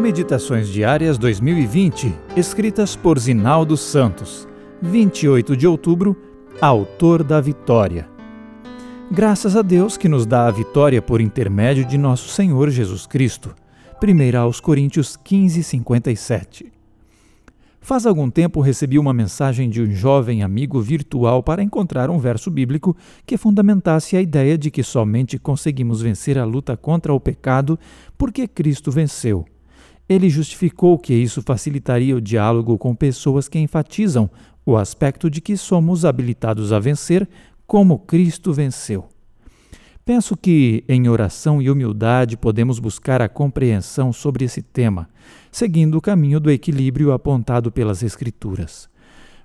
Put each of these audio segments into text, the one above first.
Meditações Diárias 2020, escritas por Zinaldo Santos. 28 de outubro, Autor da Vitória. Graças a Deus que nos dá a vitória por intermédio de nosso Senhor Jesus Cristo. 1 aos Coríntios 15, 57. Faz algum tempo recebi uma mensagem de um jovem amigo virtual para encontrar um verso bíblico que fundamentasse a ideia de que somente conseguimos vencer a luta contra o pecado porque Cristo venceu. Ele justificou que isso facilitaria o diálogo com pessoas que enfatizam o aspecto de que somos habilitados a vencer como Cristo venceu. Penso que, em oração e humildade, podemos buscar a compreensão sobre esse tema, seguindo o caminho do equilíbrio apontado pelas Escrituras.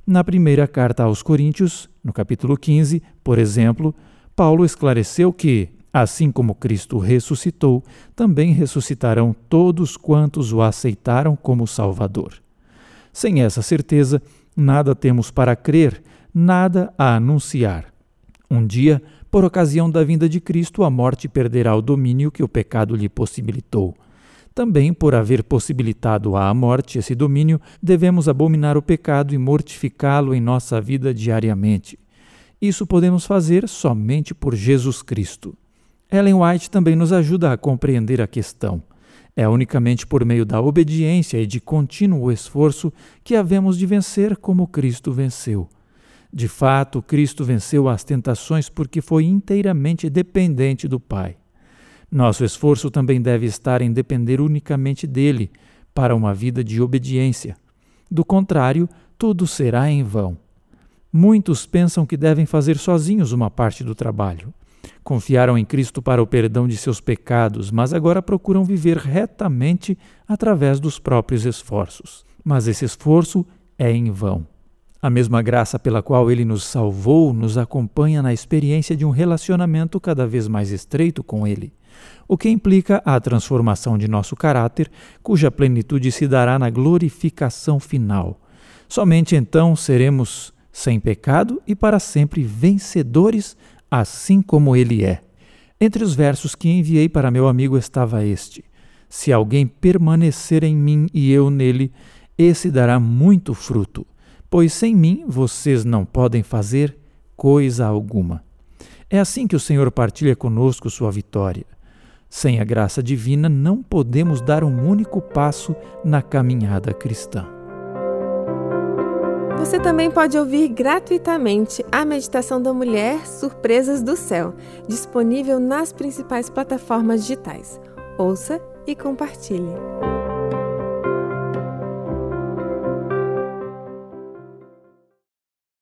Na primeira carta aos Coríntios, no capítulo 15, por exemplo, Paulo esclareceu que, Assim como Cristo ressuscitou, também ressuscitarão todos quantos o aceitaram como Salvador. Sem essa certeza, nada temos para crer, nada a anunciar. Um dia, por ocasião da vinda de Cristo, a morte perderá o domínio que o pecado lhe possibilitou. Também, por haver possibilitado à morte esse domínio, devemos abominar o pecado e mortificá-lo em nossa vida diariamente. Isso podemos fazer somente por Jesus Cristo. Ellen White também nos ajuda a compreender a questão. É unicamente por meio da obediência e de contínuo esforço que havemos de vencer como Cristo venceu. De fato, Cristo venceu as tentações porque foi inteiramente dependente do Pai. Nosso esforço também deve estar em depender unicamente dele para uma vida de obediência. Do contrário, tudo será em vão. Muitos pensam que devem fazer sozinhos uma parte do trabalho. Confiaram em Cristo para o perdão de seus pecados, mas agora procuram viver retamente através dos próprios esforços. Mas esse esforço é em vão. A mesma graça pela qual ele nos salvou nos acompanha na experiência de um relacionamento cada vez mais estreito com ele, o que implica a transformação de nosso caráter, cuja plenitude se dará na glorificação final. Somente então seremos sem pecado e para sempre vencedores assim como ele é. Entre os versos que enviei para meu amigo estava este: Se alguém permanecer em mim e eu nele, esse dará muito fruto, pois sem mim vocês não podem fazer coisa alguma. É assim que o Senhor partilha conosco sua vitória. Sem a graça divina, não podemos dar um único passo na caminhada cristã. Você também pode ouvir gratuitamente a Meditação da Mulher Surpresas do Céu, disponível nas principais plataformas digitais. Ouça e compartilhe.